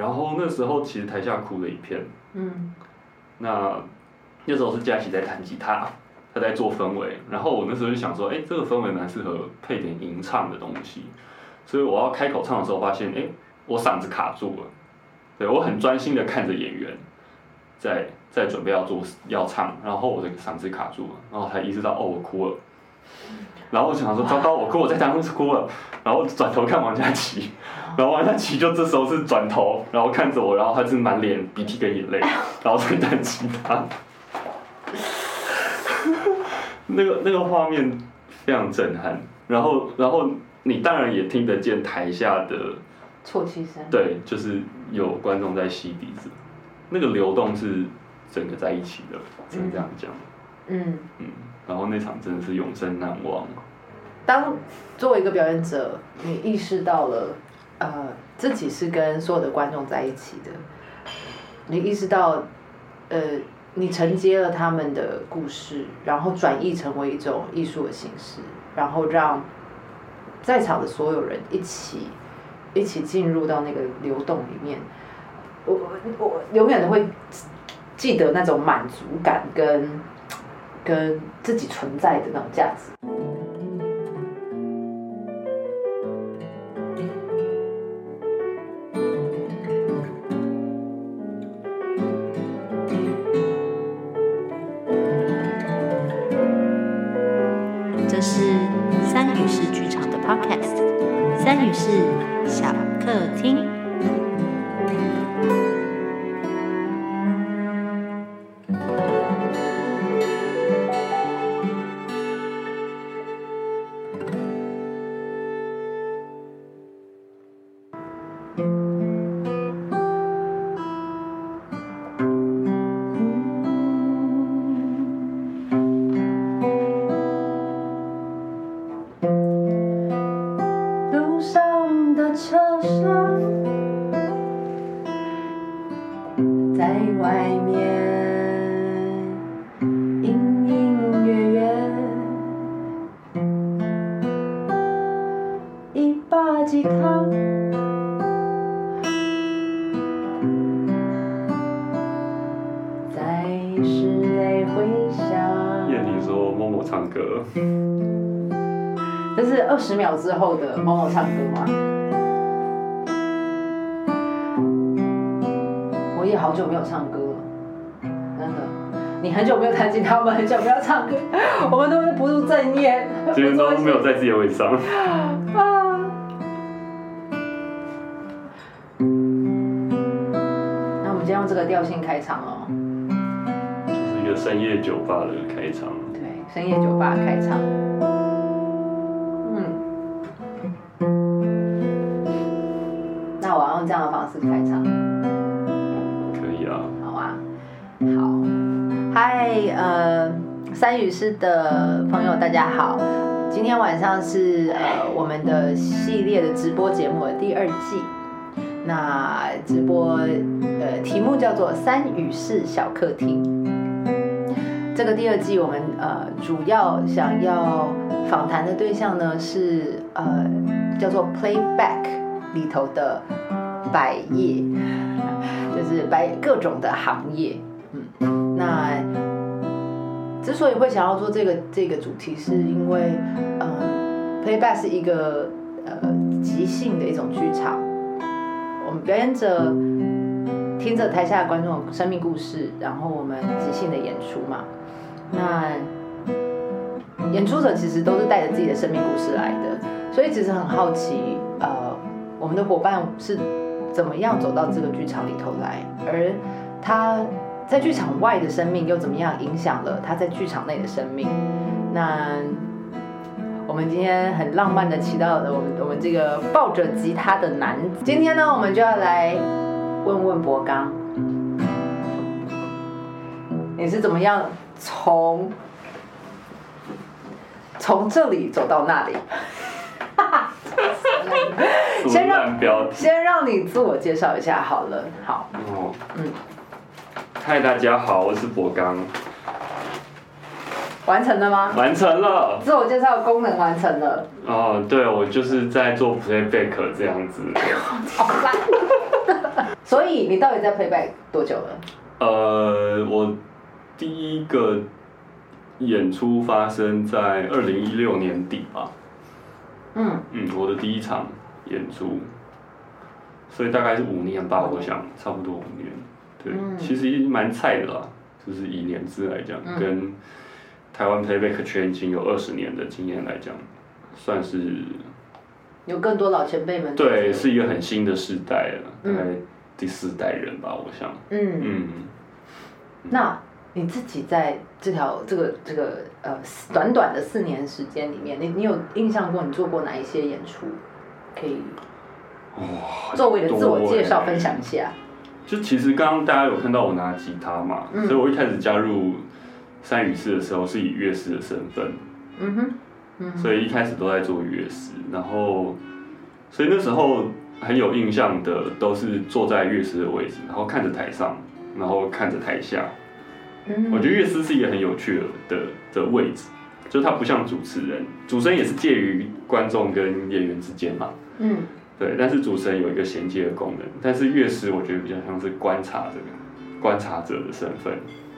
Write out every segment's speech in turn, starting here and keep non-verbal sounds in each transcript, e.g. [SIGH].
然后那时候其实台下哭了一片。嗯。那那时候是佳琪在弹吉他，他在做氛围，然后我那时候就想说，哎，这个氛围蛮适合配点吟唱的东西，所以我要开口唱的时候，发现，哎，我嗓子卡住了，对我很专心的看着演员，在在准备要做要唱，然后我的嗓子卡住了，然后才意识到，哦，我哭了，然后我想说，糟糕，我哭，我在弹幕是哭了，然后转头看王佳琪，然后王佳琪就这时候是转头，然后看着我，然后他是满脸鼻涕跟眼泪，[LAUGHS] 然后在弹吉他。那个那个画面非常震撼，然后然后你当然也听得见台下的啜泣声。对，就是有观众在吸鼻子，那个流动是整个在一起的，只能这样讲。嗯，嗯，然后那场真的是永生难忘。当作为一个表演者，你意识到了，呃，自己是跟所有的观众在一起的，你意识到，呃，你承接了他们的故事，然后转译成为一种艺术的形式，然后让在场的所有人一起一起进入到那个流动里面。我我我永远都会记得那种满足感跟跟自己存在的那种价值。是三女士剧场的 Podcast，三女士小客厅。之后的某某唱歌吗？我也好久没有唱歌了，真的。你很久没有弹吉他，我们很久没有唱歌，[LAUGHS] 我们都是不务正业，今天都没有在自己的位置上。啊。[LAUGHS] 那我们今天用这个调性开场哦，是一个深夜酒吧的开场。对，深夜酒吧开场。用这样的方式开场。可以啊，好啊，好，嗨，呃，三语室的朋友大家好，今天晚上是呃我们的系列的直播节目的第二季，那直播呃题目叫做三语室小客厅。这个第二季我们呃主要想要访谈的对象呢是呃叫做 Playback 里头的百业。[LAUGHS] 就是百各种的行业，嗯，那之所以会想要做这个这个主题，是因为呃，playback 是一个呃即兴的一种剧场，我们表演者听着台下的观众的生命故事，然后我们即兴的演出嘛，那演出者其实都是带着自己的生命故事来的，所以其实很好奇，呃，我们的伙伴是。怎么样走到这个剧场里头来？而他在剧场外的生命又怎么样影响了他在剧场内的生命？那我们今天很浪漫的祈祷了我们我们这个抱着吉他的男子。今天呢，我们就要来问问博刚，你是怎么样从从这里走到那里？[LAUGHS] 先让先让你自我介绍一下好了，好。哦，嗯，嗨，大家好，我是博刚。完成了吗？完成了。自我介绍功能完成了。哦，对，我就是在做 playback 这样子。好烂。[LAUGHS] 所以你到底在 playback 多久了？呃，我第一个演出发生在二零一六年底吧。嗯，嗯，我的第一场演出，所以大概是五年吧，我想差不多五年。对，嗯。其实蛮菜的啦，就是以年资来讲，嗯。跟台湾 playback 圈已经有二十年的经验来讲，算是有更多老前辈们对，是一个很新的世代了，大嗯概第四代人吧，我想。嗯，嗯，那你自己在这条这个这个呃短短的四年时间里面，你你有印象过你做过哪一些演出？可以哇，作为你的自我介绍分享一下。就其实刚刚大家有看到我拿吉他嘛，嗯所以我一开始加入三语四的时候是以乐师的身份，嗯哼，嗯哼，所以一开始都在做乐师，然后所以那时候很有印象的都是坐在乐师的位置，然后看着台上，然后看着台下。嗯我觉得乐师是一个很有趣的的的位置，就他不像主持人，主持人也是介于观众跟演员之间嘛。嗯对，但是主持人有一个衔接的功能，但是乐师我觉得比较像是观察者，观察者的身份，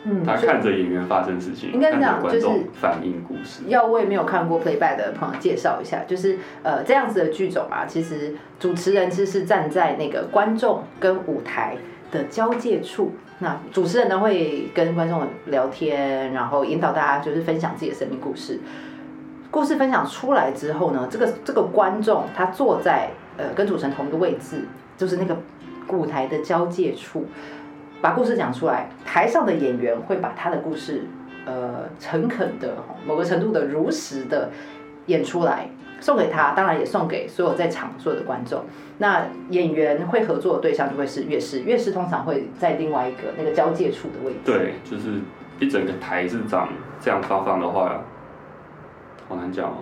嗯，他看着演员发生事情，应该是这样就是反映故事。要为没有看过 playback 的朋友介绍一下，就是呃这样子的剧种啊，其实主持人其实是站在那个观众跟舞台的交界处。那主持人呢会跟观众聊天，然后引导大家就是分享自己的生命故事。故事分享出来之后呢，这个这个观众他坐在呃跟主持人同一个位置，就是那个舞台的交界处，把故事讲出来。台上的演员会把他的故事呃诚恳的某个程度的如实的演出来，送给他，当然也送给所有在场所有的观众。那演员会合作的对象就会是乐师，乐师通常会在另外一个那个交界处的位置。对，就是一整个台是长这样发放的话，好难讲哦。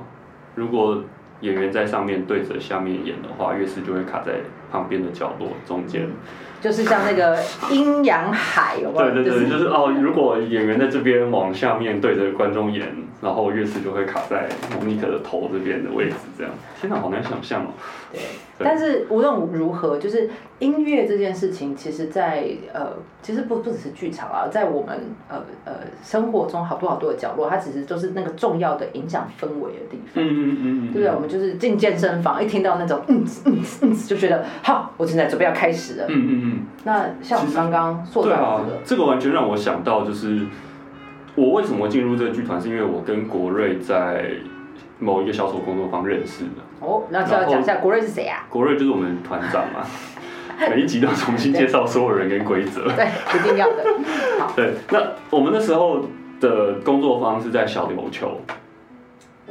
如果演员在上面对着下面演的话，乐师就会卡在旁边的角落中间。就是像那个阴阳海，有没有对对对，就就是哦，如果演员在这边往下面对着观众演，然后乐师就会卡在莫妮可的头这边的位置，这样。天哪，好难想象哦。对，但是无论如何，就是音乐这件事情，其实在呃，其实不不只是剧场啊，在我们呃呃生活中好多好多的角落，它其实都是那个重要的影响氛围的地方。嗯嗯嗯嗯，对不对？我们就是进健身房，一听到那种嗯嗯嗯，就觉得好，我现在准备要开始了。嗯嗯嗯。那像我们刚刚塑造对啊的这个，，这个完全让我想到，就是我为什么进入这个剧团，是因为我跟国瑞在某一个小丑工作坊认识的。哦，那就要讲一下国瑞是谁啊？国瑞就是我们团长嘛，[LAUGHS] 每一集都要重新介绍所有人跟规则。对，一定要的。[LAUGHS] 好，对，那我们那时候的工作坊是在小琉球，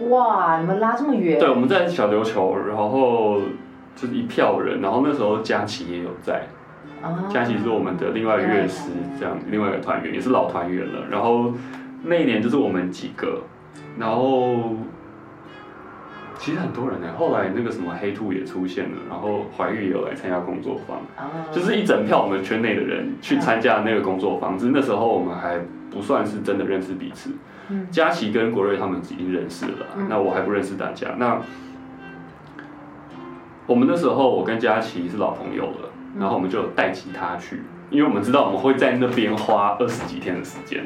哇，你们拉这么远，对，我们在小琉球，然后就是一票人，然后那时候佳琪也有在，啊佳琪是我们的另外一个乐师，这样另外一个团员，也是老团员了。然后那一年就是我们几个，然后其实很多人呢。后来那个什么黑兔也出现了，然后怀玉也有来参加工作坊，啊就是一整票我们圈内的人去参加那个工作坊。只是那时候我们还不算是真的认识彼此。嗯佳琪跟国瑞他们已经认识了那我还不认识大家。那我们那时候我跟佳琪是老朋友了，嗯。然后我们就有带吉他去，因为我们知道我们会在那边花二十几天的时间，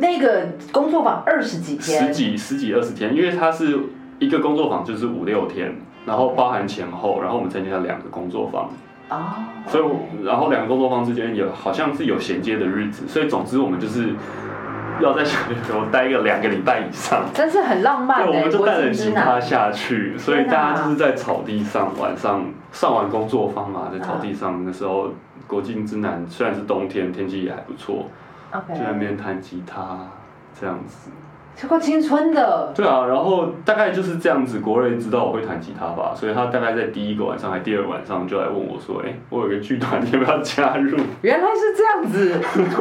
那个工作坊二十几天，十几十几二十天，因为它是一个工作坊就是五六天，然后包含前后，然后我们参加两个工作坊，哦，所以然后两个工作坊之间有好像是有衔接的日子，所以总之我们就是要在小琉球待个两个礼拜以上。真是很浪漫对，我们就带着国境之吉他。下去，所以大家就是在草地上晚上上完工作坊嘛，在草地上那时候国境之南虽然是冬天，天气也还不错就在那边弹吉他这样子。超过青春的，对啊，然后大概就是这样子，国瑞知道我会弹吉他吧，所以他大概在第一个晚上还第二个晚上就来问我说：“哎、我有个剧团，你要不要加入 [LAUGHS] 原来是这样子。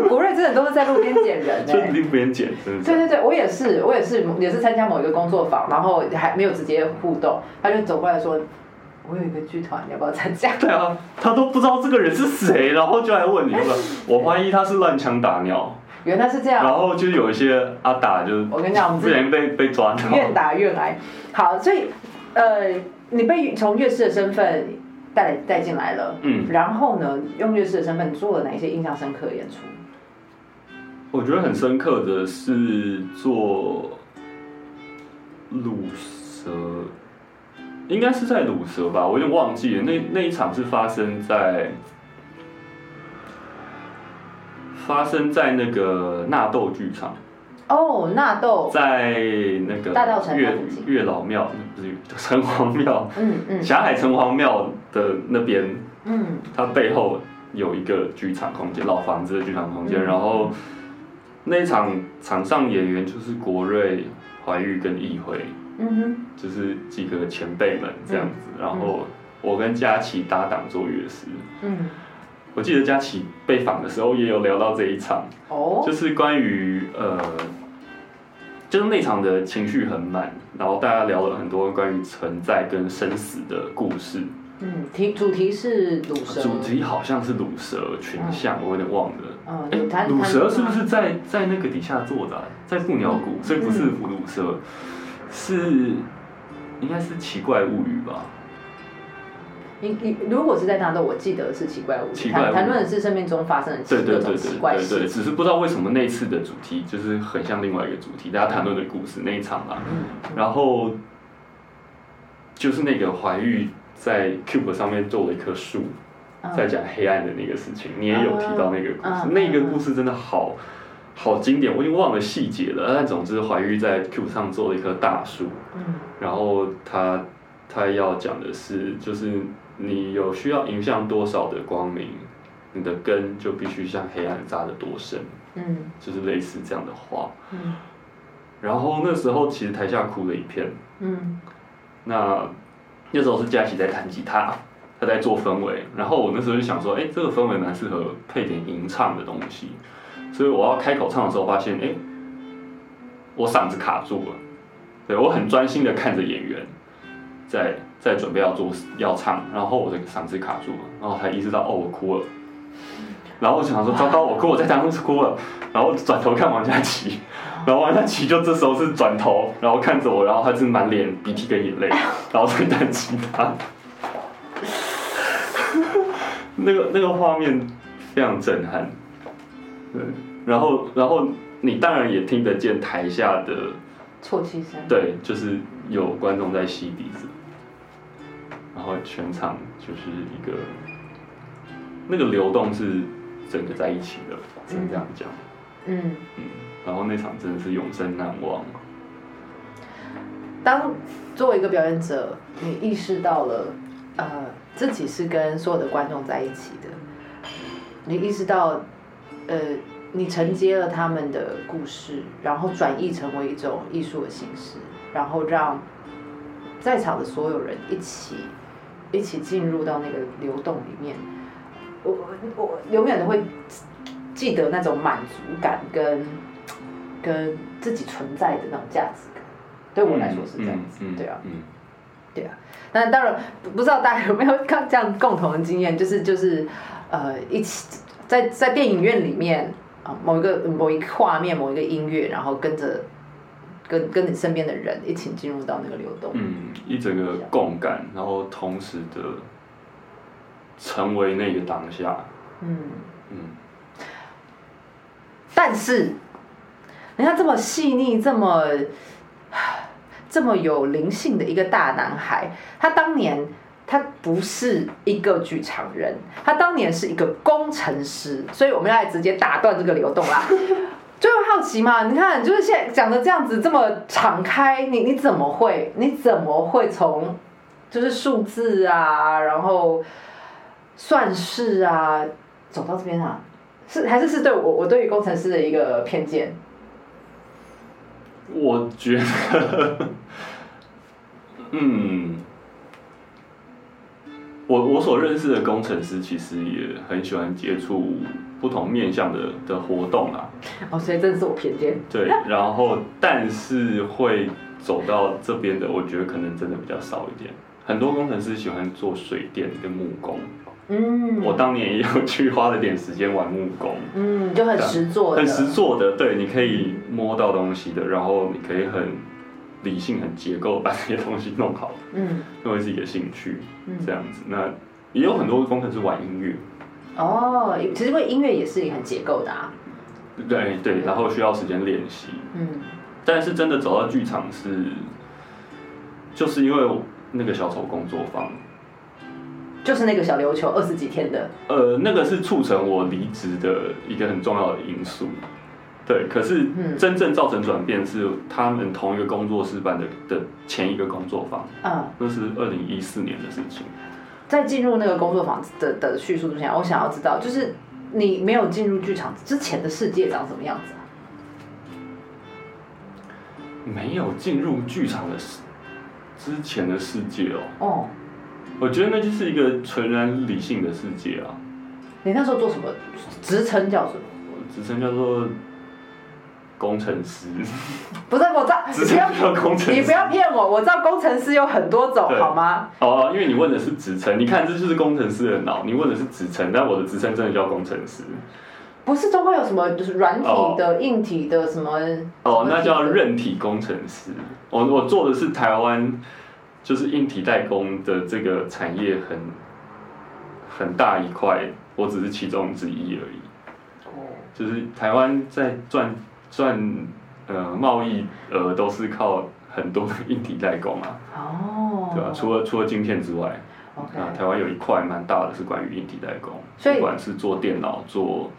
国瑞真的都是在路边捡人？” [LAUGHS] 就哎、路边捡，真的是。对对对，我也是，我也是，也是参加某一个工作坊，然后还没有直接互动，他就走过来说：“我有一个剧团，你要不要参加 [LAUGHS] 对啊，他都不知道这个人是谁，然后就来问你，我怀疑他是乱枪打鸟，？”原来是这样然。后就有一些阿打就是我跟你讲，我们不是小心被被抓到。越打越来。好，所以呃，你被从乐师的身份带来带进来了，嗯，然后呢，用乐师的身份做了哪些印象深刻的演出？我觉得很深刻的是做鲁蛇，应该是在鲁蛇吧，我有点忘记了。那那一场是发生在发生在那个纳豆剧场，哦，纳豆，在那个月月老庙，不是城隍庙，嗯嗯。霞海城隍庙的那边，嗯。它背后有一个剧场空间，老房子的剧场空间。嗯。然后那一场场上演员就是国瑞、怀玉跟议会，嗯哼，就是几个前辈们这样子。然后我跟佳琪搭档做乐师。嗯，我记得佳琪被访的时候也有聊到这一场，哦，就是关于呃，就是那场的情绪很满，然后大家聊了很多关于存在跟生死的故事。嗯，题主题是乳蛇，主题好像是乳蛇群像，我有点忘了。嗯，哎、谈乳蛇是不？是在在那个底下坐的啊、在布鸟谷，所以不是哺乳蛇，是应该是奇怪物语吧？你你如果是在纳豆，我记得是奇怪物，奇怪谈谈论的是生命中发生的对对各种对对对对，只是不知道为什么那次的主题就是很像另外一个主题，大家谈论的故事那一场啦。嗯然后就是那个怀玉在 Cube 上面做了一棵树，嗯在讲黑暗的那个事情，你也有提到那个故事，嗯那个故事真的好好经典，我已经忘了细节了。但总之，怀玉在 Cube 上做了一棵大树，嗯然后他他要讲的是，就是你有需要迎向多少的光明，你的根就必须向黑暗扎得多深，嗯。就是类似这样的话。嗯。然后那时候其实台下哭了一片，嗯那那时候是佳琪在弹吉他，他在做氛围，然后我那时候就想说，哎，这个氛围蛮适合配点吟唱的东西，所以我要开口唱的时候，发现，哎，我嗓子卡住了，对我很专心的看着演员，在在准备要做要唱，然后我的嗓子卡住了，然后才意识到，哦，我哭了。然后我想说，糟糕，我哭，我在当时哭了。然后转头看王佳琪，然后王佳琪就这时候是转头，然后看着我，然后他是满脸鼻涕跟眼泪，然后在弹吉他。那个那个画面非常震撼，对，然后然后你当然也听得见台下的，啜泣声，对，就是有观众在吸鼻子，然后全场就是一个那个流动是整个在一起的，只能这样讲。嗯，嗯，然后那场真的是永生难忘。当作为一个表演者，你意识到了，呃，自己是跟所有的观众在一起的，你意识到，呃，你承接了他们的故事，然后转译成为一种艺术的形式，然后让在场的所有人一起一起进入到那个流动里面。我我我永远都会记得那种满足感跟跟自己存在的那种价值感，对我来说是这样子，嗯嗯对啊。嗯，对啊，那当然不不知道大家有没有看这样共同的经验，就是就是呃一起在在电影院里面啊某一个某一个画面某一个音乐，然后跟着跟跟你身边的人一起进入到那个流动。嗯，一整个共感，然后同时的成为那个当下。嗯，嗯，但是人家这么细腻，这么这么有灵性的一个大男孩，他当年他不是一个剧场人，他当年是一个工程师，所以我们要来直接打断这个流动啦。就会好奇嘛，你看，就是现在讲的这样子这么敞开，你你怎么会，你怎么会从就是数字啊，然后算式啊，走到这边啊？是还是是对我我对于工程师的一个偏见？我觉得，[LAUGHS] 嗯，我我所认识的工程师其实也很喜欢接触不同面向的的活动啊。哦，所以这是我偏见。对，然后但是会走到这边的，我觉得可能真的比较少一点。很多工程师喜欢做水电跟木工，嗯，我当年也有去花了点时间玩木工，嗯就很实做的，很实做的，对，你可以摸到东西的，然后你可以很理性、很结构把这些东西弄好，嗯那会是一个兴趣，嗯这样子。那也有很多工程师玩音乐，哦，其实因为音乐也是很结构的啊。对对，然后需要时间练习。嗯，但是真的走到剧场是，就是因为那个小丑工作坊，就是那个小琉球二十几天的。呃，那个是促成我离职的一个很重要的因素。对，可是嗯真正造成转变是他们同一个工作室办的的前一个工作坊，嗯，那是二零一四年的事情。在进入那个工作坊的的叙述之前，我想要知道，就是你没有进入剧场之前的世界长什么样子啊？没有进入剧场的世之前的世界哦，哦，我觉得那就是一个纯然理性的世界啊，你那时候做什么？职称叫什么？我职称叫做工程师，不是，我知道，职你不要称叫工程师。你不要骗我，我知道工程师有很多种，好吗？哦，因为你问的是职称，你看这就是工程师的脑，你问的是职称，但我的职称真的叫工程师。不是都会有什么，就是软体的、硬体的什么？哦，那叫韧体工程师。我我做的是台湾，就是硬体代工的这个产业很很大一块，我只是其中之一而已。哦就是台湾在赚赚呃贸易呃都是靠很多的硬体代工啊，哦，对吧、除了除了晶片之外啊，台湾有一块蛮大的是关于硬体代工，所以不管是做电脑、做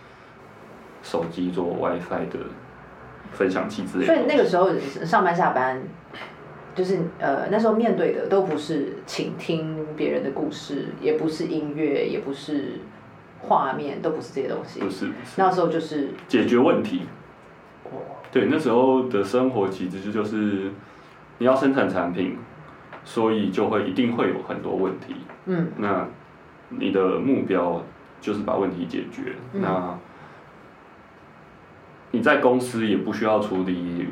手机、做 WiFi 的分享器之类的。所以那个时候上班下班，就是呃那时候面对的都不是倾听别人的故事，也不是音乐，也不是画面，都不是这些东西不。是不是那时候就是解决问题。哦对，那时候的生活其实就是你要生产产品，所以就会一定会有很多问题。嗯那你的目标就是把问题解决。嗯那你在公司也不需要处理，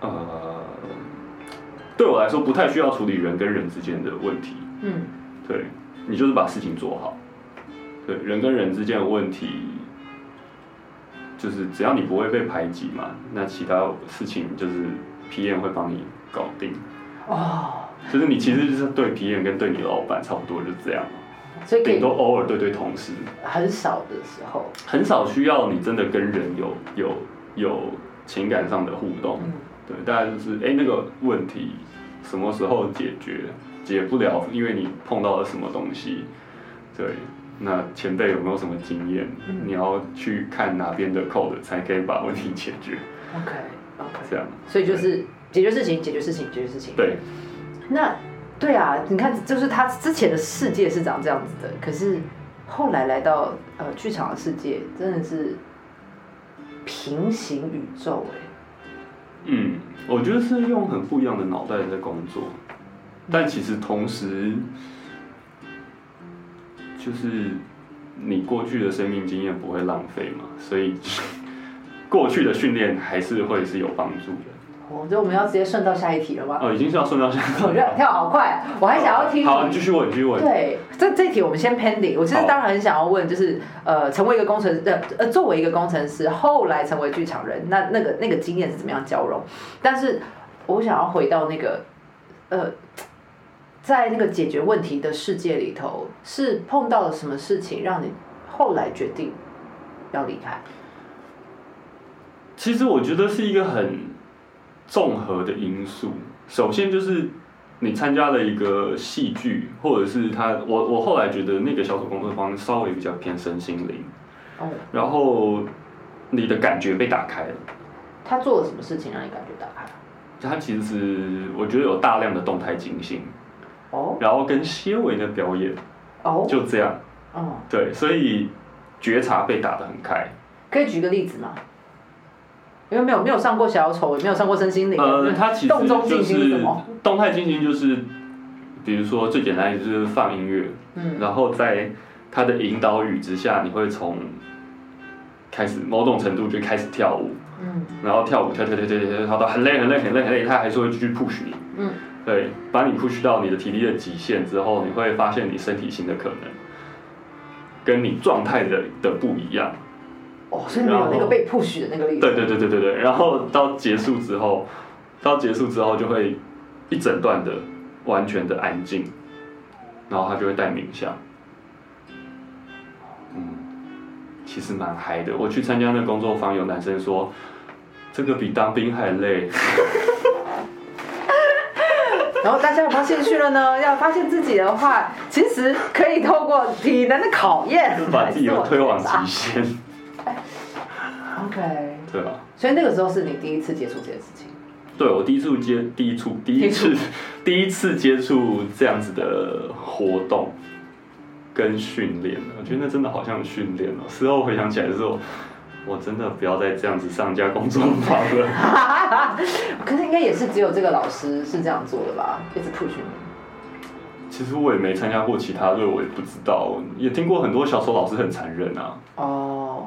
呃，对我来说不太需要处理人跟人之间的问题。嗯对你就是把事情做好。对人跟人之间的问题，就是只要你不会被排挤嘛，那其他事情就是 PM 会帮你搞定。哦，就是你其实就是对 PM 跟对你老板差不多，就这样。所以可以顶多偶尔对对同事，很少的时候，很少需要你真的跟人有有有情感上的互动。嗯对，大概就是哎、那个问题什么时候解决？解不了，因为你碰到了什么东西。对，那前辈有没有什么经验？嗯你要去看哪边的 code 才可以把问题解决？，OK OK，这样所以就是解决事情，解决事情，解决事情。对，那对啊，你看，就是他之前的世界是长这样子的，可是后来来到呃剧场的世界，真的是平行宇宙哎。嗯，我觉得是用很不一样的脑袋在工作，但其实同时，就是你过去的生命经验不会浪费嘛，所以 [LAUGHS] 过去的训练还是会是有帮助的。我觉得我们要直接顺到下一题了吗？哦，已经是要顺到下一题我觉得跳好快，啊我还想要听。好，你继续问，你继续问。对，这这题我们先 pending。我其实好当然很想要问，就是呃，成为一个工程师，呃呃，作为一个工程师，后来成为剧场人，那那个那个经验是怎么样交融？但是我想要回到那个呃，在那个解决问题的世界里头，是碰到了什么事情让你后来决定要离开？其实我觉得是一个很综合的因素。首先就是你参加了一个戏剧，或者是他，我我后来觉得那个小组工作坊稍微比较偏身心灵，哦，然后你的感觉被打开了。他做了什么事情让你感觉打开？他其实是我觉得有大量的动态精心，哦然后跟些微的表演，哦，就这样。哦，对，所以觉察被打得很开。可以举个例子吗？因为没有没有上过小丑，也没有上过身心灵，呃，它其实动中就静心是什是么？动态进行，就是比如说最简单的就是放音乐，嗯然后在它的引导语之下，你会从开始某种程度就开始跳舞，嗯然后跳舞跳跳跳跳跳跳到很累很累很累很累，它还是会继续 push 你，嗯，对，把你 push 到你的体力的极限之后，你会发现你身体新的可能，跟你状态的的不一样。哦，所以没有那个被 push 的那个例子。对对对对对对，然后到结束之后，到结束之后就会一整段的完全的安静，然后他就会带冥想，嗯，其实蛮嗨的。我去参加那个工作坊，有男生说，这个比当兵还累。然后大家有发现去了呢？[LAUGHS] 要发现自己的话，其实可以透过体能的考验，[LAUGHS] 把自己推往极限。OK，对吧？所以那个时候是你第一次接触这件事情。对我第一次接第一次第一次 [LAUGHS] 第一次接触这样子的活动跟训练，我觉得那真的好像训练哦。事后回想起来的时候，我真的不要再这样子上家工作坊了。[LAUGHS] 可是应该也是只有这个老师是这样做的吧？一直 push 你。其实我也没参加过其他队，我也不知道，也听过很多小丑老师很残忍啊。哦，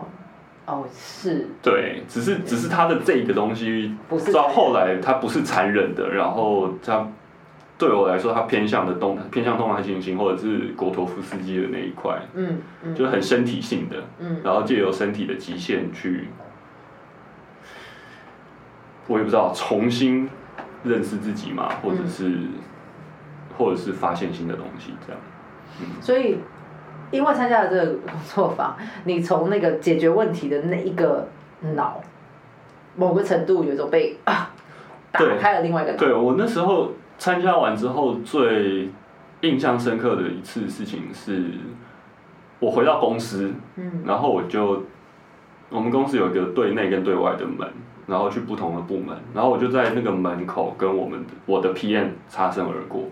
哦，是，对，只是只是他的这个东西到后来他不是残忍的，然后他对我来说，它偏向的动偏向东南行星或者是国陀夫斯基的那一块，嗯嗯，就是很身体性的，嗯然后借由身体的极限去，我也不知道重新认识自己嘛，或者是、或者是发现新的东西，这样。所以因为参加了这个工作坊，你从那个解决问题的那一个脑，某个程度有一种被啊 [COUGHS] 打对开了另外一个脑。对我那时候参加完之后，最印象深刻的一次事情是，我回到公司，嗯。然后我就我们公司有一个对内跟对外的门，然后去不同的部门，然后我就在那个门口跟我们的我的 PM 擦身而过，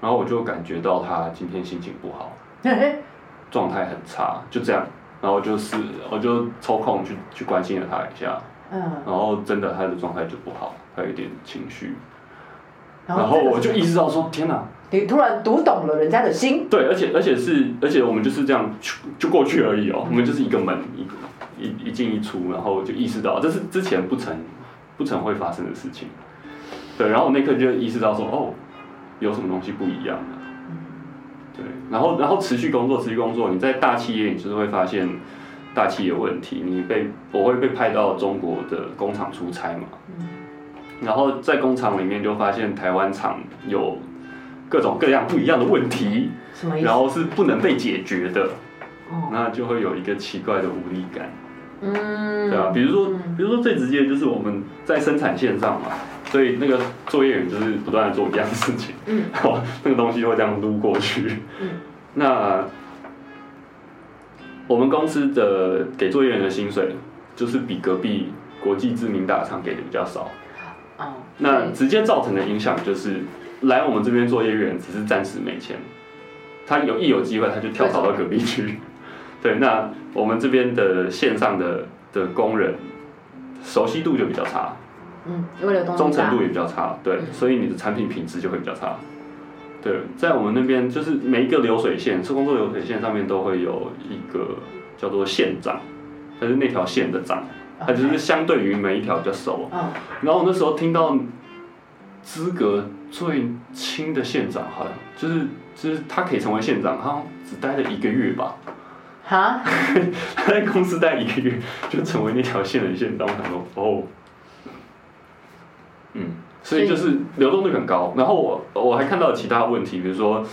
然后我就感觉到他今天心情不好，[LAUGHS] 状态很差，就这样，然后就是我就抽空去去关心了他一下，嗯，然后真的他的状态就不好，他有点情绪，然然后我就意识到说天哪，你突然读懂了人家的心，对，而且而且是而且我们就是这样就就过去而已哦，我们就是一个门一个一一进一出，然后就意识到这是之前不曾不曾会发生的事情，对，然后我那刻就意识到说哦，有什么东西不一样了。对，然后然后持续工作，持续工作，你在大企业，你就是会发现大企业有问题。你被我会被派到中国的工厂出差嘛，然后在工厂里面就发现台湾厂有各种各样不一样的问题？然后是不能被解决的，哦那就会有一个奇怪的无力感，嗯，对啊，比如说嗯比如说最直接就是我们在生产线上嘛，所以那个作业员就是不断的做一样的事情，嗯然后那个东西会这样撸过去。嗯那我们公司的给作业员的薪水，就是比隔壁国际知名大厂给的比较少。哦，那直接造成的影响就是，来我们这边做业务员只是暂时没钱，他有一有机会他就跳槽到隔壁去。[LAUGHS] 对，那我们这边的线上的的工人熟悉度就比较差，嗯，因为流动忠诚度也比较差，对，嗯。所以你的产品品质就会比较差。对，在我们那边就是每一个流水线，是工作流水线上面都会有一个叫做线长，它是那条线的长，它就是相对于每一条比较熟。嗯，然后我那时候听到资格最轻的县长，好像就是就是他可以成为县长，好像只待了一个月吧。哈，[LAUGHS] 他在公司待一个月就成为那条线的县长，我想说哦，嗯，所以就是流动率很高。然后我我还看到其他问题，比如说，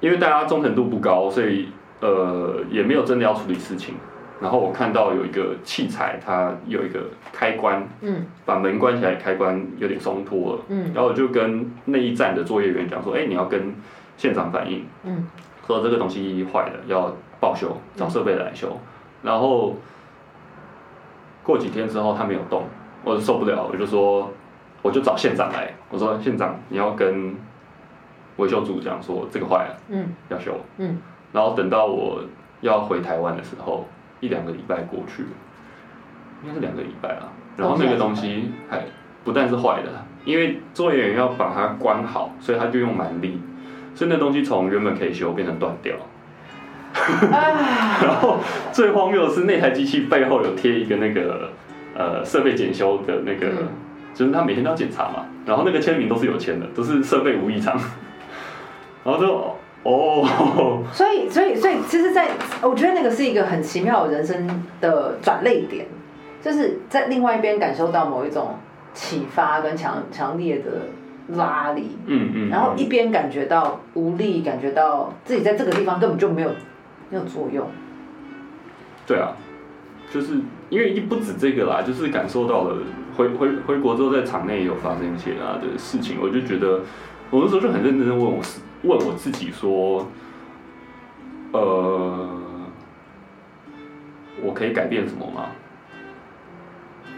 因为大家忠诚度不高，所以呃也没有真的要处理事情。然后我看到有一个器材，它有一个开关，嗯。把门关起来，开关有点松脱了。嗯。然后我就跟那一站的作业员讲说，哎、你要跟现场反映，嗯。说这个东西坏了，要报修，找设备来修。然后过几天之后他没有动，我就受不了，我就说，我就找县长来，我说县长你要跟维修组讲说这个坏了嗯。要修。嗯，然后等到我要回台湾的时候，一两个礼拜过去了，应该是两个礼拜了。然后那个东西还不但是坏的，因为作业员要把它关好，所以他就用蛮力，所以那东西从原本可以修变成断掉。啊，[LAUGHS] 然后最荒谬的是那台机器背后有贴一个那个呃设备检修的那个，嗯。就是他每天都要检查嘛，然后那个签名都是有签的，都是设备无异常，然后就哦，所以所以所以，其实在，我觉得那个是一个很奇妙的人生的转泪点，就是在另外一边感受到某一种启发跟强强烈的拉力，嗯嗯，然后嗯一边感觉到无力，感觉到自己在这个地方根本就没有没有作用。对啊，就是因为不止这个啦，就是感受到了回回回国之后，在场内也有发生一些啊的事情，我就觉得我那时候就很认真的问我自问我自己说，呃，我可以改变什么吗？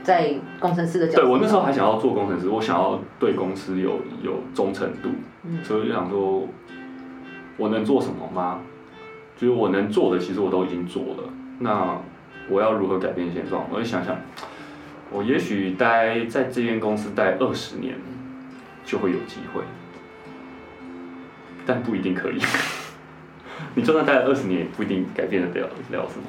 在工程师的角度，对我那时候还想要做工程师，我想要对公司有有忠诚度，嗯所以我就想说，我能做什么吗？就是我能做的，其实我都已经做了。那我要如何改变现状？我就想想，我也许待在这间公司待二十年，就会有机会，但不一定可以。[LAUGHS] 你就算待了二十年，也不一定改变得了了什么。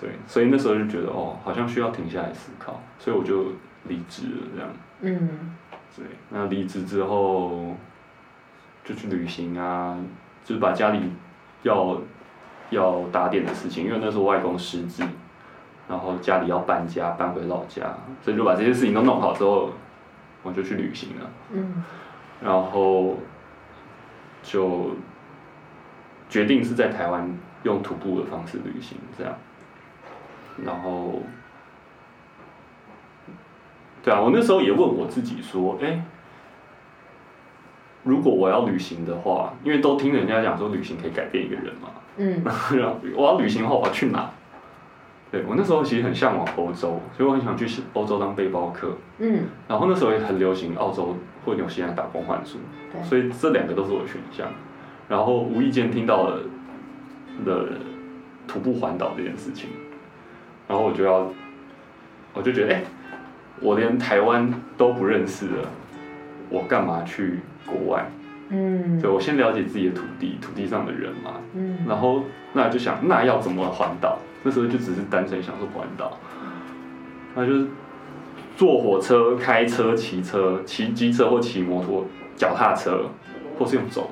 对，所以那时候就觉得哦，好像需要停下来思考，所以我就离职了这样。嗯对，那离职之后就去旅行啊，就是把家里要要打点的事情，因为那时候外公失智，然后家里要搬家，搬回老家，所以就把这些事情都弄好之后，我就去旅行了。嗯然后就决定是在台湾用徒步的方式旅行，这样。然后，对啊，我那时候也问我自己说，哎，如果我要旅行的话，因为都听人家讲说旅行可以改变一个人嘛，嗯 [LAUGHS] 然后我要旅行的话，我要去哪？对我那时候其实很向往欧洲，所以我很想去欧洲当背包客。嗯然后那时候也很流行澳洲或纽西兰打工换宿，对所以这两个都是我的选项。然后无意间听到了的徒步环岛这件事情，然后我就要，我就觉得，哎、我连台湾都不认识了，我干嘛去国外？嗯所以我先了解自己的土地，土地上的人嘛，嗯然后那就想，那要怎么环岛？那时候就只是单纯享受环岛，那就是坐火车、开车、骑车、骑机车或骑摩托、脚踏车，或是用走。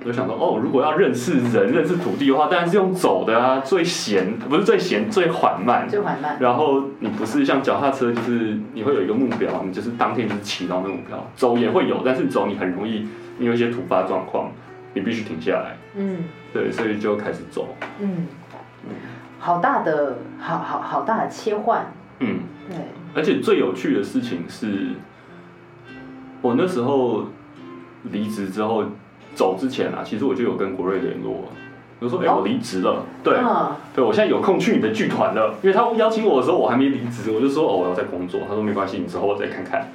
我就想说，哦，如果要认识人、认识土地的话，当然是用走的啊，最闲，不是最闲，最缓慢。最缓慢。然后你不是像脚踏车，就是你会有一个目标，你就是当天就是骑到那个目标。走也会有，但是走你很容易你有一些突发状况，你必须停下来。嗯对，所以就开始走。嗯，好大的好好好大的切换。嗯，对，而且最有趣的事情是，我那时候离职之后走之前啊，其实我就有跟国瑞联络，我就说，哎、哦？我离职了，对，嗯。对我现在有空去你的剧团了，因为他邀请我的时候我还没离职，我就说，哦，我要在工作，他说没关系，你之后我再看看。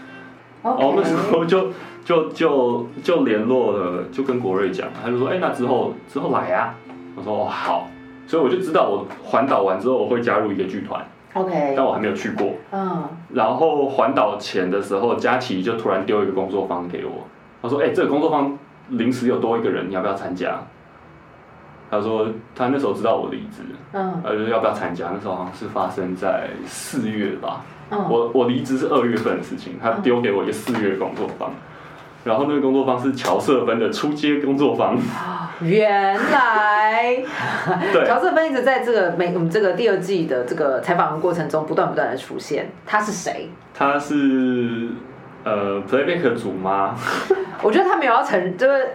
然后那时候就就就就联络了，就跟国瑞讲，他就说，哎、那之后之后来啊，我说哦好，所以我就知道我环岛完之后我会加入一个剧团，OK，但我还没有去过。嗯。然后环岛前的时候，佳琪就突然丢一个工作坊给我，他说：“哎、这个工作坊临时有多一个人，你要不要参加？”他说他那时候知道我离职，嗯。他就说要不要参加？那时候好像是发生在四月吧，嗯，我我离职是二月份的事情，他丢给我一个四月的工作坊，然后那个工作坊是乔瑟芬的出街工作坊，原来对乔瑟芬一直在这个每我们这个第二季的这个采访的过程中不断不断的出现。他是谁？他是呃 Playback 主妈，[LAUGHS] 我觉得他没有要承，就是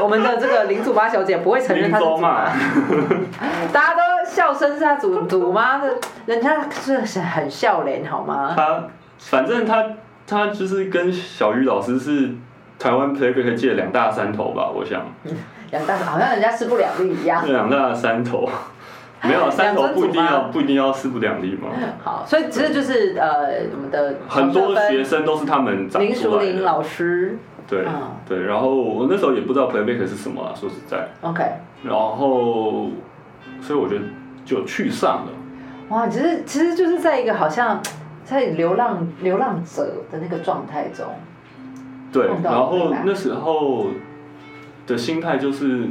我们的这个林祖妈小姐不会承认他是嘛妈，[LAUGHS] 大家都笑声是他祖祖妈的，人家是很笑脸好吗？他反正他他就是跟小鱼老师是台湾 Playback 界两大山头吧，我想两大好像人家势不两立一样。这两大三头，没有三头不一定要不一定要势不两立嘛，[LAUGHS] 好，所以其实就是呃，我们的很多学生都是他们长林出来的，淑玲老师。对嗯。对，然后我那时候也不知道 Playmaker 是什么啊，说实在，，OK，然后所以我觉得就去上了。哇，其实其实就是在一个好像在流浪流浪者的那个状态中，对，然后那时候的心态就是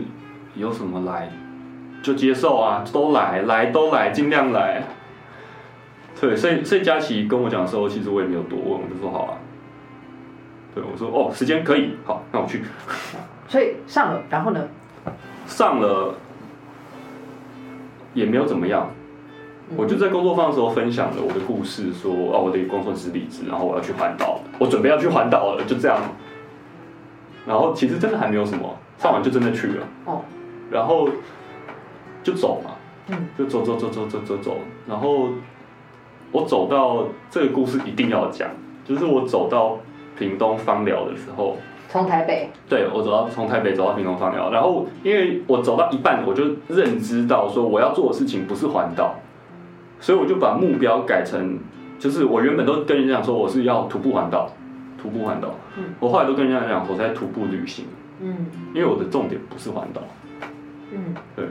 有什么来就接受啊，都来，来都来，尽量来。对，所以所以佳琪跟我讲的时候，其实我也没有多问，我就说好啊。对，我说哦，时间可以，好，那我去所以上了，然后呢？上了，也没有怎么样，我就在工作坊的时候分享了我的故事，说哦，我的工作是离职，然后我要去环岛，我准备要去环岛了，就这样。然后其实真的还没有什么，上完就真的去了。哦，然后就走嘛，嗯，就走走走走走走走，然后我走到这个故事一定要讲，就是我走到屏东芳寮的时候，从台北，对我走到从台北走到屏东芳寮，然后因为我走到一半，我就认知到说我要做的事情不是环岛，所以我就把目标改成，就是我原本都跟人家讲说我是要徒步环岛，徒步环岛，嗯我后来都跟人家讲我在徒步旅行，嗯因为我的重点不是环岛。嗯对，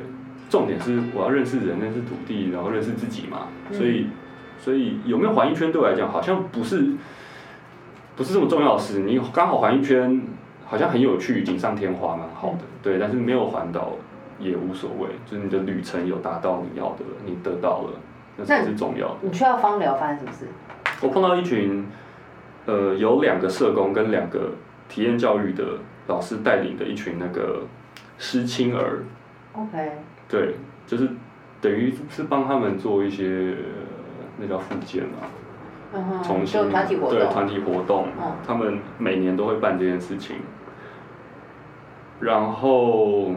重点是我要认识人、认识土地，然后认识自己嘛。嗯所以，所以有没有环一圈对我来讲，好像不是不是这么重要的事。你刚好环一圈，好像很有趣，锦上添花，蛮好的。对，但是没有环岛也无所谓，就是你的旅程有达到你要的，你得到了，那才是重要的。你去到芳疗发生什么事？我碰到一群，呃，有两个社工跟两个体验教育的老师带领的一群那个失亲儿。OK，对，就是等于是帮他们做一些呃那叫复健啊，嗯哼，重新就团体活动，对团体活动，嗯他们每年都会办这件事情。然后，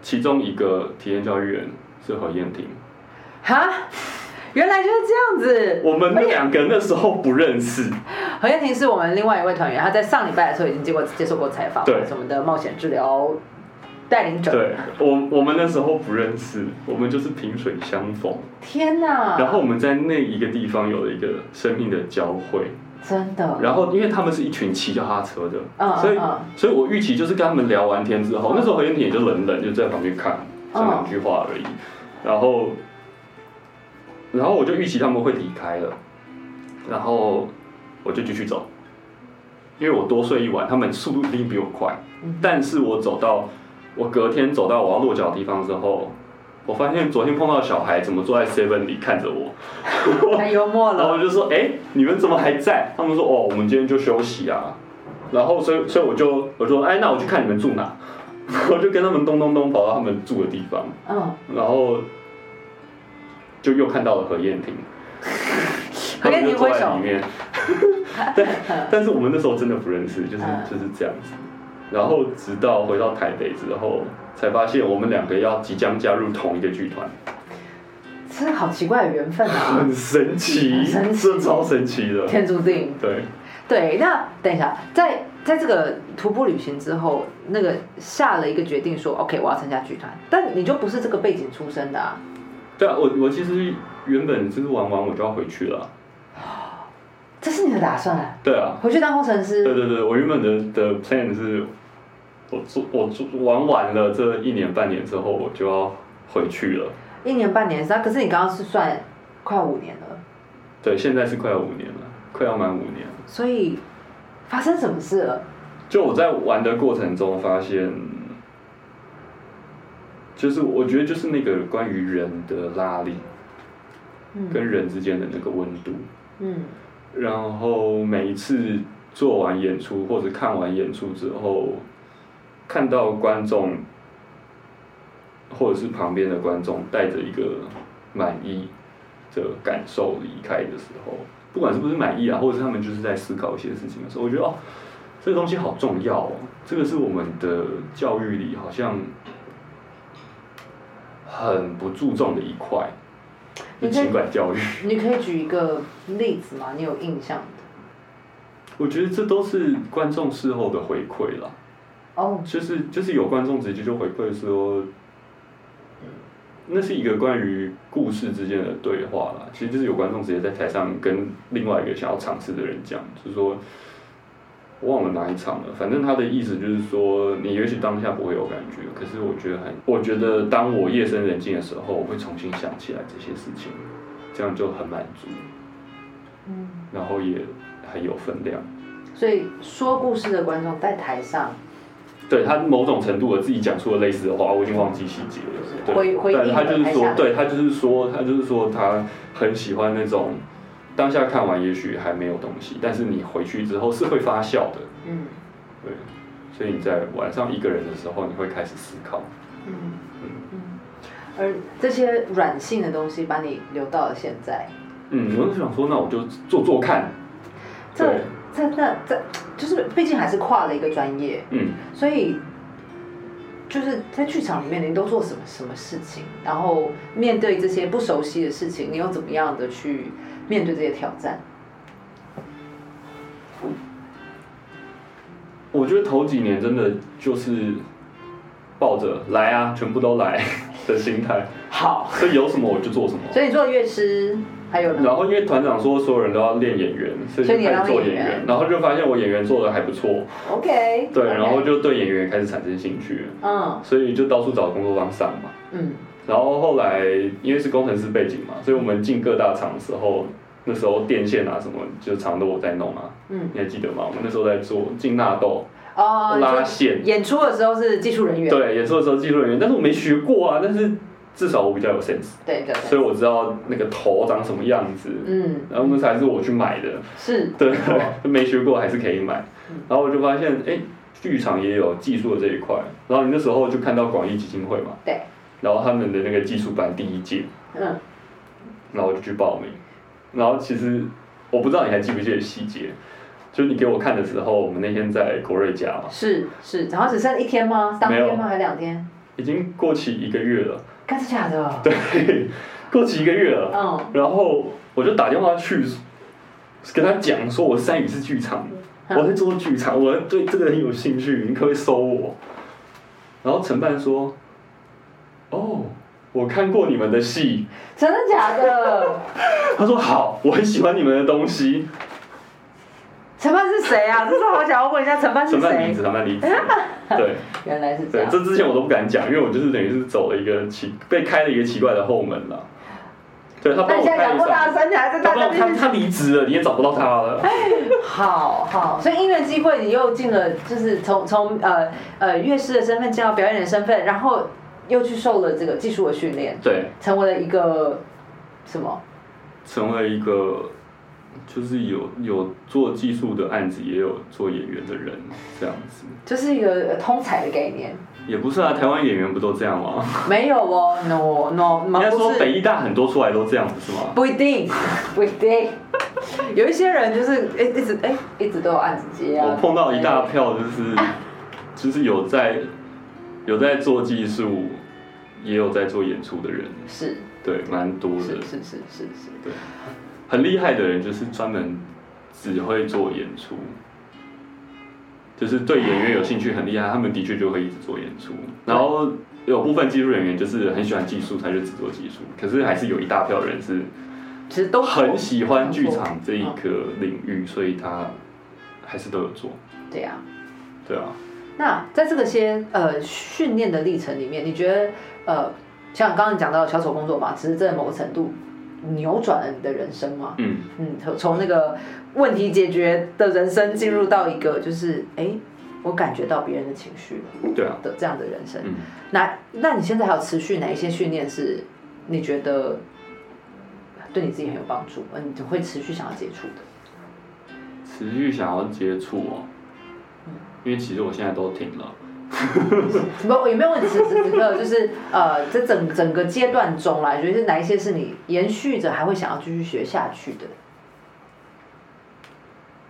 其中一个体验教育员是何燕婷，哈，[LAUGHS] 原来就是这样子。我们那两个那时候不认识，何燕婷是我们另外一位团员，她在上礼拜的时候已经接过接受过采访，对是我们的冒险治疗带领者。对我我们那时候不认识，我们就是萍水相逢。天哪！然后我们在那一个地方有了一个生命的交汇。真的，然后因为他们是一群骑脚踏车的，嗯所以嗯所以我预期就是跟他们聊完天之后，嗯那时候何燕婷也就冷冷就在旁边看，讲两句话而已，然后然后我就预期他们会离开了，然后我就继续走，因为我多睡一晚，他们速度一定比我快，嗯但是我走到我隔天走到我要落脚的地方之后。我发现昨天碰到小孩怎么坐在 Seven 里看着我，太幽默了 [LAUGHS] 然后我。就说：“哎、你们怎么还在？”他们说：“哦，我们今天就休息啊。”然后所以所以我就我说：“哎，那我去看你们住哪。[LAUGHS] ”我就跟他们咚咚咚跑到他们住的地方，嗯，然后就又看到了何燕婷，何燕婷他们就坐在里面。[LAUGHS] 对，但是我们那时候真的不认识，就是嗯就是这样子。然后直到回到台北之后，才发现我们两个要即将加入同一个剧团，真的好奇怪的缘分啊，[LAUGHS] 很神奇，很神奇这超神奇的。天注定。对，对，那等一下，在在这个徒步旅行之后，那个下了一个决定说，OK，我要参加剧团，但你就不是这个背景出身的啊。对啊，我我其实原本就是玩完我就要回去了。[GASPS] 这是你的打算？对啊，回去当工程师？对对对，我原本的的 plan 是，我做我做玩完了这一年半年之后，我就要回去了。一年半年是啊，可是你刚刚是算快五年了，对，现在是快要五年了，快要满五年了。所以发生什么事了？就我在玩的过程中发现，就是我觉得就是那个关于人的拉力嗯。跟人之间的那个温度，嗯。然后每一次做完演出或者看完演出之后，看到观众或者是旁边的观众带着一个满意的感受离开的时候，不管是不是满意啊，或者是他们就是在思考一些事情的时候，我觉得哦，这个东西好重要哦，这个是我们的教育里好像很不注重的一块，情感教育。你可以举一个例子吗？你有印象的？我觉得这都是观众事后的回馈啦，哦，就是就是有观众直接就回馈说，那是一个关于故事之间的对话啦。其实就是有观众直接在台上跟另外一个想要尝试的人讲，就是说，我忘了哪一场了，反正他的意思就是说，你也许当下不会有感觉，可是我觉得很，我觉得当我夜深人静的时候，我会重新想起来这些事情，这样就很满足，嗯，然后也很有分量。所以说故事的观众在台上对他某种程度的自己讲出了类似的话，我已经忘记细节了。对，回回应但他就是说，对他就是说，他就是说他很喜欢那种当下看完也许还没有东西，但是你回去之后是会发酵的。嗯对，所以你在晚上一个人的时候，你会开始思考。嗯嗯嗯，而这些软性的东西把你留到了现在。嗯，我就想说，那我就做做看。这对，这那这就是毕竟还是跨了一个专业，嗯，所以就是在剧场里面，你都做什么什么事情？然后面对这些不熟悉的事情，你又怎么样的去面对这些挑战？我觉得头几年真的就是抱着来啊，全部都来 [LAUGHS] 的心态，[LAUGHS] 好，所以有什么我就做什么。所以你做乐师，还有呢？然后因为团长说所有人都要练演员，所以开始做演员员，然后就发现我演员做的还不错，OK，对然后就对演员开始产生兴趣，嗯所以就到处找工作帮上嘛。嗯然后后来因为是工程师背景嘛，所以我们进各大厂的时候，那时候电线啊什么就常都我在弄啊，嗯，你还记得吗？我们那时候在做进纳豆、哦，拉线，演出的时候是技术人员，对，演出的时候技术人员，但是我没学过啊，但是至少我比较有 sense，对对所以我知道那个头长什么样子，嗯，然后那才是我去买的，是，对，[LAUGHS] 没学过还是可以买。嗯。然后我就发现，哎，剧场也有技术的这一块。然后你那时候就看到广义基金会嘛，对，然后他们的那个技术班第一届，嗯然后我就去报名。然后其实我不知道你还记不记得细节，就是你给我看的时候，我们那天在国瑞家嘛，是是，然后只剩一天吗？当天吗？还是两天？已经过期一个月了，干是假的？对，过期一个月了。嗯然后我就打电话去跟他讲说，我是三语是剧场我在做剧场，我对这个很有兴趣，你可不可以收我？然后承办说，哦，我看过你们的戏，真的假的？[LAUGHS] 他说好，我很喜欢你们的东西。承办是谁啊？这是好想要问一下，承办是谁承办离职，？承办离职，[LAUGHS] 对原来是这对，样。这之前我都不敢讲，因为我就是等于是走了一个奇，被开了一个奇怪的后门了。对他那帮我你现在讲不开了上，大声，你还在他他他离职了，你也找不到他了。[LAUGHS] 好好，所以因缘机会，你又进了，就是从从呃呃乐师的身份进到表演的身份，然后又去受了这个技术的训练，对，成为了一个什么？成为一个就是有有做技术的案子，也有做演员的人这样子。就是一个通才的概念。也不是啊，台湾演员不都这样吗？[LAUGHS] 没有哦，no no，应该说北医大很多出来都这样，子是吗？不一定，[LAUGHS] 不一定。有一些人就是哎、一直哎、一直都有案子接啊。我碰到一大票就是 [LAUGHS] 就是有在有在做技术，也有在做演出的人，是对，蛮多的是。是是是是，对，很厉害的人就是专门只会做演出，就是对演员有兴趣很厉害，他们的确就会一直做演出。然后有部分技术人员就是很喜欢技术，他就只做技术。可是还是有一大票人是其实都很喜欢剧场这一个领域，所以他还是都有做。对呀、对啊，那在这个些呃训练的历程里面，你觉得呃，像刚刚讲到小丑工作坊，其实在某个程度扭转了你的人生吗？嗯，嗯，从从那个问题解决的人生进入到一个就是哎，我感觉到别人的情绪了对啊，的这样的人生。嗯，那那你现在还有持续哪一些训练是你觉得对你自己很有帮助，嗯你会持续想要接触的？持续想要接触哦，因为其实我现在都停了。不，有没有问题？此时此刻就是呃，在整整个阶段中来，觉得是哪一些是你延续着还会想要继续学下去的？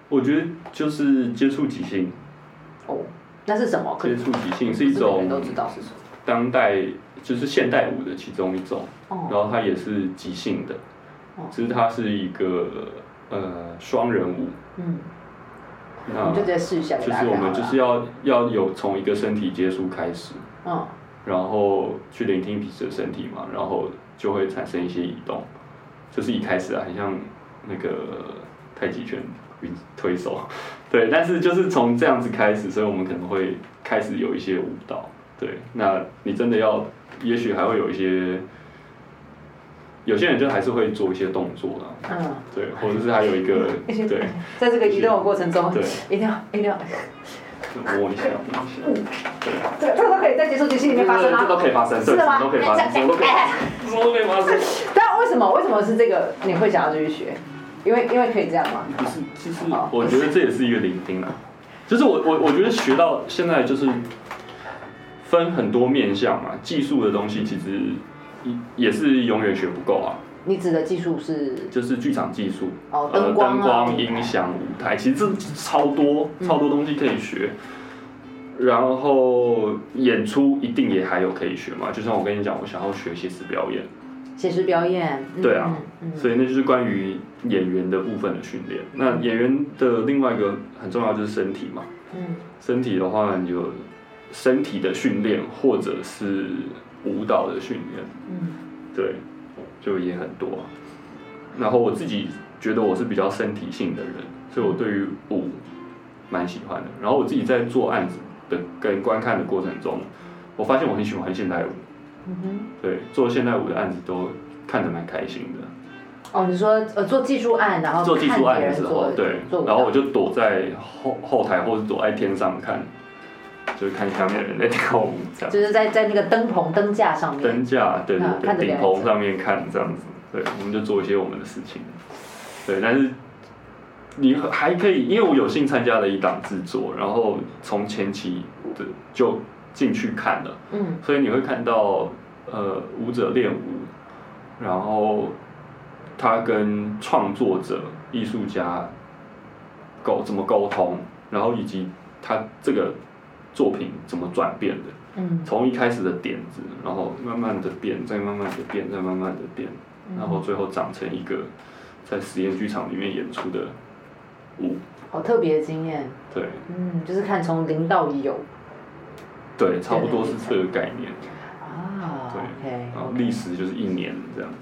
我觉得就是接触即兴，哦，那是什么？可接触即兴是一种都知道是什么。当代就是现代舞的其中一种，然哦，后它也是即兴的哦，只是它是一个呃双人舞，嗯，那你就直接试一下给就是我们就是要要有从一个身体接触开始，嗯，然后去聆听彼此的身体嘛，然后就会产生一些移动，就是一开始啊，很像那个太极拳运推手，[LAUGHS] 对，但是就是从这样子开始，所以我们可能会开始有一些舞蹈，对，那你真的要，也许还会有一些，有些人就还是会做一些动作啦，嗯，对，或者是还有一个 [LAUGHS] 对，在这个移动的过程中，对一定要一定要，摸一下摸一下，对。这个这个都可以在结束集训里面发生这都？可以发生，对，是吗什么都可以发生，什么都可以发生，什么都可以发生。但为什么为什么是这个你会想要继续学？因为因为可以这样吗？不是，其实我觉得这也是一个聆听啦。就是我我我觉得学到现在就是分很多面向嘛，技术的东西其实也是永远学不够啊。你指的技术是就是剧场技术，灯光啊，灯光、音响、舞台，其实这超多嗯超多东西可以学。然后演出一定也还有可以学嘛，就像我跟你讲，我想要学写实表演，写实表演，嗯对啊，嗯嗯所以那就是关于演员的部分的训练。那演员的另外一个很重要就是身体嘛，嗯身体的话，你有身体的训练，或者是舞蹈的训练，嗯对，就也很多啊、然后我自己觉得我是比较身体性的人，所以我对于舞蛮喜欢的。然后我自己在做案子的跟观看的过程中，我发现我很喜欢现代舞，嗯哼。对，做现代舞的案子都看得蛮开心的。哦，你说呃做技术案，然后做技术案的时候做，对然后我就躲在后后台或者躲在天上看，就是看下面的人在跳舞这样。就是在在那个灯棚灯架上面，灯架，对对对，顶棚上面看这样子，对，我们就做一些我们的事情，对，但是你还可以，因为我有幸参加了一档制作，然后从前期的就进去看了，嗯。所以你会看到呃舞者练舞，然后他跟创作者、艺术家沟怎么沟通，然后以及他这个作品怎么转变的。嗯从一开始的点子，然后慢慢的变，再慢慢的变，再慢慢的变，然后最后长成一个在实验剧场里面演出的舞。好特别的经验，对嗯，就是看从零到有对，差不多是这个概念。啊对然后历时就是一年这样子。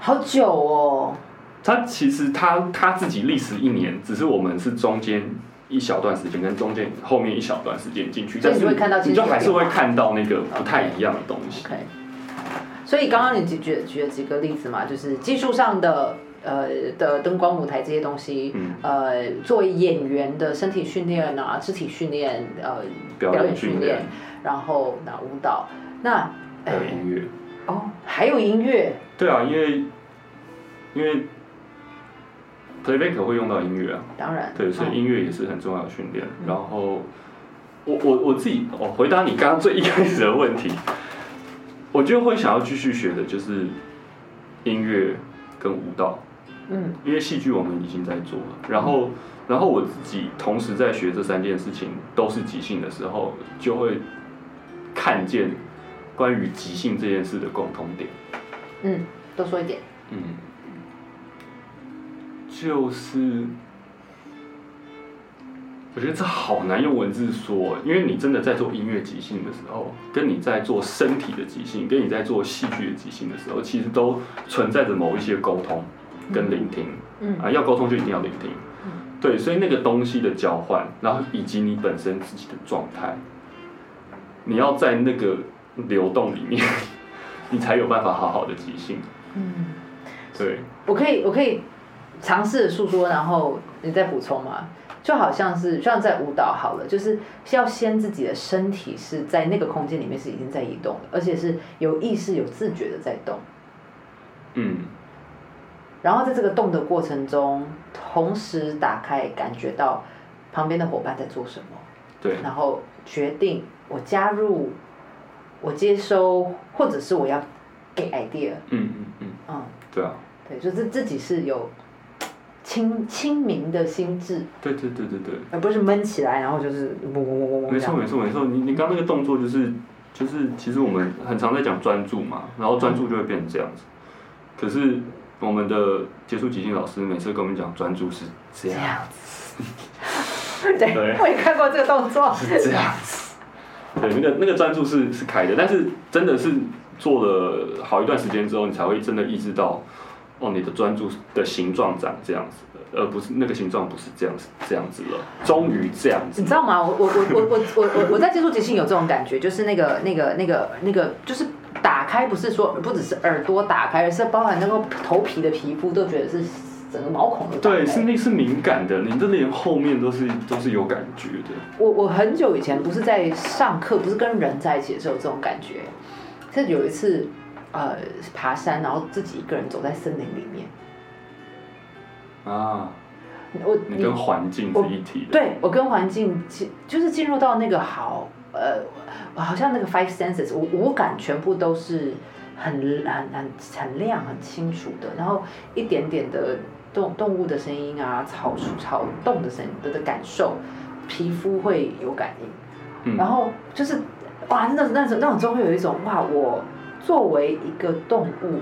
好久哦，他其实他他自己历时一年，只是我们是中间一小段时间跟中间后面一小段时间进去，但是所以你会看到你就还是会看到那个不太一样的东西。所以刚刚你举举举了几个例子嘛，就是技术上的呃的灯光舞台这些东西，嗯。呃，作为演员的身体训练啊、肢体训练、呃表表演训练演训练，然后那舞蹈，那还有音乐。哦还有音乐，对啊，因为因为 playback 会用到音乐啊。当然，对，所以嗯。音乐也是很重要的训练。然后我我我自己，我回答你刚刚最一开始的问题，我就会想要继续学的就是音乐跟舞蹈，嗯。因为戏剧我们已经在做了。然后然后我自己同时在学这三件事情都是即兴的时候，就会看见关于即兴这件事的共通点。嗯，多说一点，嗯，就是我觉得这好难用文字说，因为你真的在做音乐即兴的时候，跟你在做身体的即兴，跟你在做戏剧的即兴的时候，其实都存在着某一些沟通跟聆听。嗯啊，要沟通就一定要聆听嗯。对，所以那个东西的交换，然后以及你本身自己的状态，你要在那个流动里面，[LAUGHS] 你才有办法好好的即兴。嗯，对，我可以我可以尝试地诉说，然后你再补充嘛。就好像是像在舞蹈好了，就是要先自己的身体是在那个空间里面是已经在移动的，而且是有意识、有自觉的在动。嗯，然后在这个动的过程中，同时打开，感觉到旁边的伙伴在做什么，对，然后决定我加入，我接收，或者是我要给 idea，嗯嗯嗯，嗯，对啊，对，就是自己是有清清明的心智，对对对对对，而不是闷起来，然后就是嗡嗡嗡嗡嗡没错。没错没错，你你刚那个动作就是就是，其实我们很常在讲专注嘛，然后专注就会变成这样子，可是我们的接触即兴老师每次跟我们讲专注是这样，这样子。对，对。我也看过这个动作。是这样子，对，那个那个专注是是开的，但是真的是做了好一段时间之后，你才会真的意识到，哦，你的专注的形状长这样子的，而不是那个形状不是这样子这样子了，终于这样子你知道吗？我我我我我我我我在接触即兴有这种感觉，就是那个那个那个那个，就是打开，不是说不只是耳朵打开，而是包含那个头皮的皮肤都觉得是整个毛孔都打开。对，是那是敏感的，你的连后面都是都是有感觉的。我我很久以前不是在上课，不是跟人在一起的时候有这种感觉，是有一次呃爬山，然后自己一个人走在森林里面，啊，我你跟环境是一体的。对我跟环境进就是进入到那个好呃，好像那个 five senses，五五感全部都是很很很很亮、很清楚的，然后一点点的动动物的声音啊，草草动的声音的的感受，皮肤会有感应，嗯。然后就是哇，那那种那种就会有一种哇，我作为一个动物，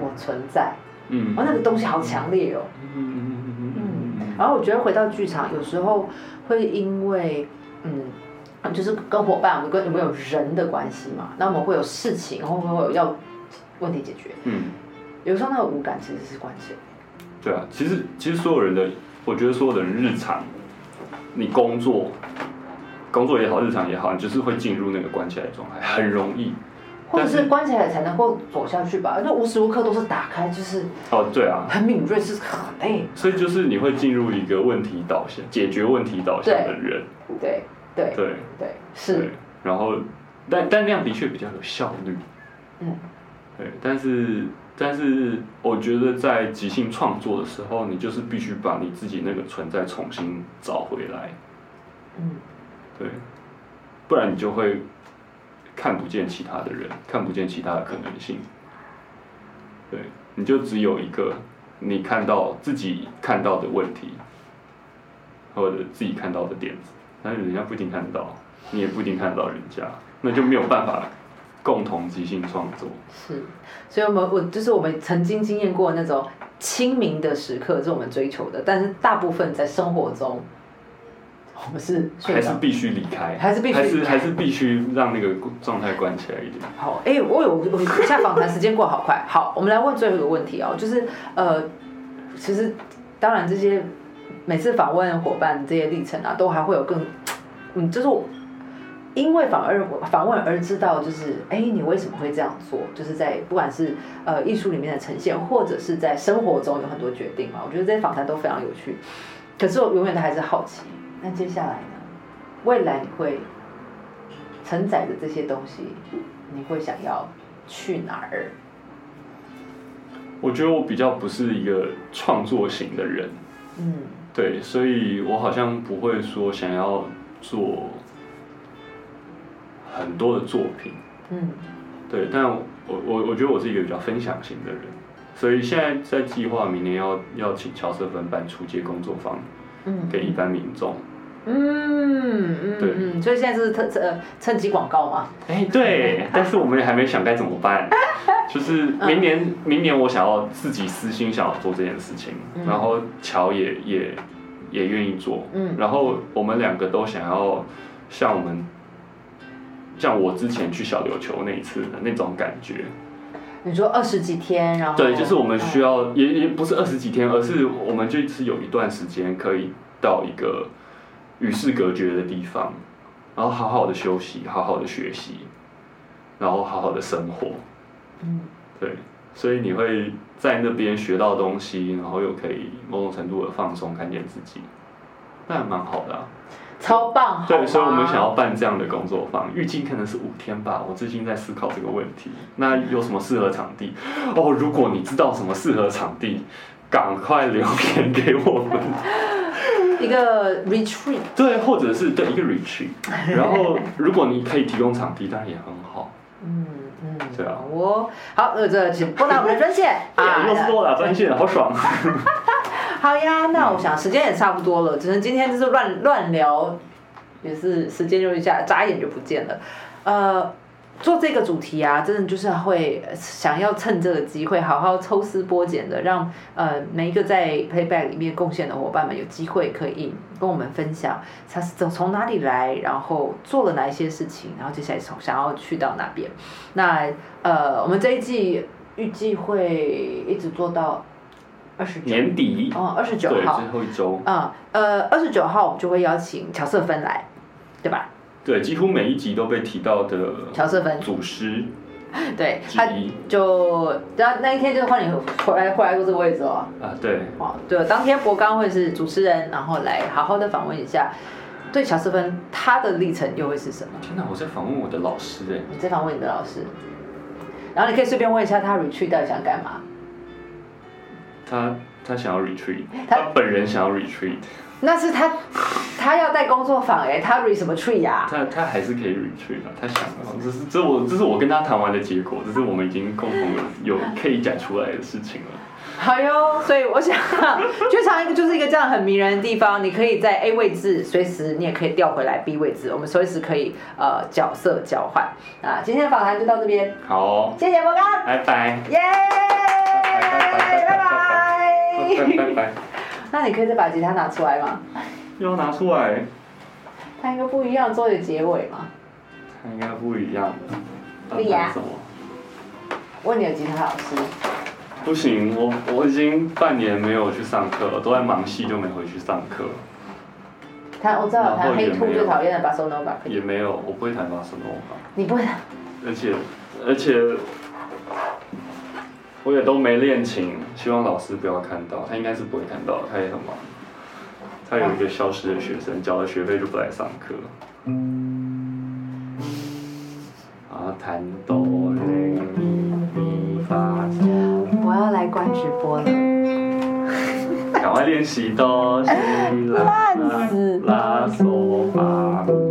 我存在，嗯哇，那个东西好强烈哦。嗯嗯嗯嗯嗯嗯然后我觉得回到剧场，有时候会因为嗯，就是跟伙伴，我们跟有没有人的关系嘛，那我们会有事情，会不会有要问题解决，嗯，有时候那个无感其实是关键。对啊，其实其实所有人的，我觉得所有的人日常，你工作，工作也好，日常也好，你就是会进入那个关起来的状态，很容易。或者是是关起来才能够走下去吧，那无时无刻都是打开，就是哦，对啊，很敏锐，是很累。所以就是你会进入一个问题导向、解决问题导向的人，对对对对，是对，然后但但那样的确比较有效率，嗯，对，但是但是我觉得在即兴创作的时候，你就是必须把你自己那个存在重新找回来，嗯。对，不然你就会看不见其他的人，看不见其他的可能性。对，你就只有一个你看到自己看到的问题，或者自己看到的点子，但是人家不一定看得到，你也不一定看得到人家，那就没有办法共同即兴创作。是，所以我们我就是我们曾经经验过那种清明的时刻是我们追求的，但是大部分在生活中，我们是。还是必须离开，还是必须还是还是必须让那个状态关起来一点。好，哎、我有我现在访谈时间过好快。[LAUGHS] 好，我们来问最后一个问题哦，就是呃，其实当然这些每次访问伙伴这些历程啊，都还会有更，嗯，就是我因为反而访问而知道，就是哎、你为什么会这样做？就是在不管是呃艺术里面的呈现，或者是在生活中有很多决定嘛，我觉得这些访谈都非常有趣。可是我永远都还是好奇，那接下来呢？未来你会承载的这些东西，你会想要去哪儿？我觉得我比较不是一个创作型的人，嗯。对，所以我好像不会说想要做很多的作品，嗯。对，但我我我觉得我是一个比较分享型的人，所以现在在计划明年要要请乔瑟芬办出街工作坊嗯。给一般民众，嗯嗯对。嗯，所以现在是趁呃趁机广告嘛？哎，对，[LAUGHS] 但是我们也还没想该怎么办，就是明年明年我想要自己私心想要做这件事情，嗯。然后乔也也也愿意做，嗯。然后我们两个都想要像我们，像我之前去小琉球那一次的那种感觉。你说二十几天，然后对，就是我们需要要，也也不是二十几天，而是我们就是有一段时间可以到一个与世隔绝的地方，然后好好的休息，好好的学习，然后好好的生活。嗯对，所以你会在那边学到东西，然后又可以某种程度的放松，看见自己，那还蛮好的啊。超棒，好对，所以我们想要办这样的工作坊，预计可能是五天吧。我最近在思考这个问题。那有什么适合场地？哦，如果你知道什么适合场地，赶快留言给我们。一个 retreat，对，或者是对一个 retreat。[LAUGHS] 然后，如果你可以提供场地，当然也很好。嗯嗯，对啊我好，呃，这请拨打我们的专线 [LAUGHS] 啊，又是拨打专线，好爽。[LAUGHS] 好呀，那我想时间也差不多了，只能今天就是乱乱聊，也是时间就一下眨眼就不见了。呃，做这个主题啊，真的就是会想要趁这个机会好好抽丝剥茧的，让呃每一个在 Playback 里面贡献的伙伴们有机会可以跟我们分享他是从从哪里来，然后做了哪一些事情，然后接下来从想要去到哪边。那呃，我们这一季预计会一直做到二十年底，哦，二十九，号最，后一周，嗯，呃，二十九号我们就会邀请乔瑟芬来，对吧？对，几乎每一集都被提到的乔瑟芬，祖师 [LAUGHS] 对，他就然后那一天就是换你回来回来坐这个位置哦，啊，对，哦，对，当天博刚会是主持人，然后来好好的访问一下，对乔瑟芬他的历程又会是什么？天哪，我在访问我的老师哎。你在访问你的老师，然后你可以顺便问一下他 retreat 到底想干嘛？他他想要 retreat，他他本人想要 retreat，那是他他要带工作坊哎，他 re 什么 tree 呀？他他还是可以 retreat 的，他想的，这是这我这是我跟他谈完的结果，这是我们已经共同有有可以讲出来的事情了。好哟，所以我想，剧场一个就是一个这样很迷人的地方，你可以在 A 位置，随时你也可以调回来 B 位置，我们随时可以呃角色交换。啊，今天的访谈就到这边，好哦，谢谢摩刚，拜拜，耶，拜拜。拜拜。拜拜拜拜，[LAUGHS] 那你可以再把吉他拿出来吗？要拿出来，它应该不一样，做的结尾嘛。它应该不一样的。对呀要弹什么？问你的吉他老师，不行，我我已经半年没有去上课了，都在忙戏，就没回去上课，他我知道他黑兔最讨厌的巴索诺巴，也没有，我不会弹巴斯诺吧，你不会弹？而且而且我也都没练琴，希望老师不要看到，他应该是不会看到，他也很忙。他有一个消失的学生，交了学费就不来上课。啊，弹哆来咪咪发嗦，我要来关直播了。赶快练习哆西啦烂死拉嗦发咪